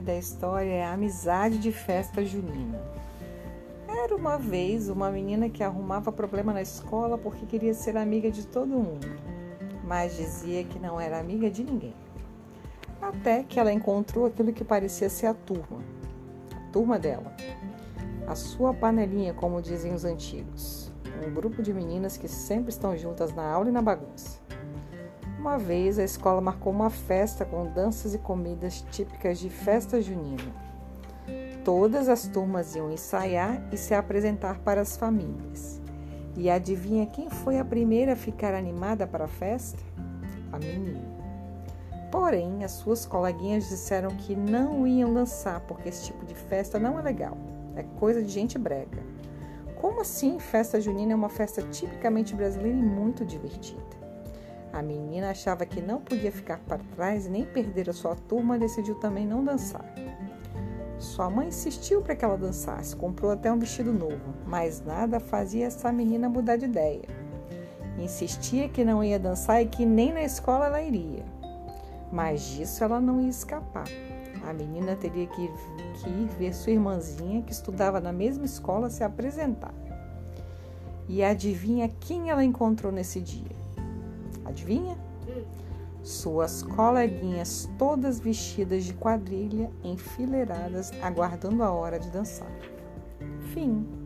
da história é amizade de festa junina. Era uma vez uma menina que arrumava problema na escola porque queria ser amiga de todo mundo, mas dizia que não era amiga de ninguém. Até que ela encontrou aquilo que parecia ser a turma, a turma dela, a sua panelinha, como dizem os antigos, um grupo de meninas que sempre estão juntas na aula e na bagunça. Uma vez a escola marcou uma festa com danças e comidas típicas de festa junina. Todas as turmas iam ensaiar e se apresentar para as famílias. E adivinha quem foi a primeira a ficar animada para a festa? A menina. Porém, as suas coleguinhas disseram que não iam dançar porque esse tipo de festa não é legal, é coisa de gente brega. Como assim? Festa junina é uma festa tipicamente brasileira e muito divertida. A menina achava que não podia ficar para trás nem perder a sua turma decidiu também não dançar. Sua mãe insistiu para que ela dançasse, comprou até um vestido novo, mas nada fazia essa menina mudar de ideia. Insistia que não ia dançar e que nem na escola ela iria. Mas disso ela não ia escapar. A menina teria que que ir ver sua irmãzinha, que estudava na mesma escola, se apresentar. E adivinha quem ela encontrou nesse dia? Adivinha? Suas coleguinhas todas vestidas de quadrilha, enfileiradas, aguardando a hora de dançar. Fim.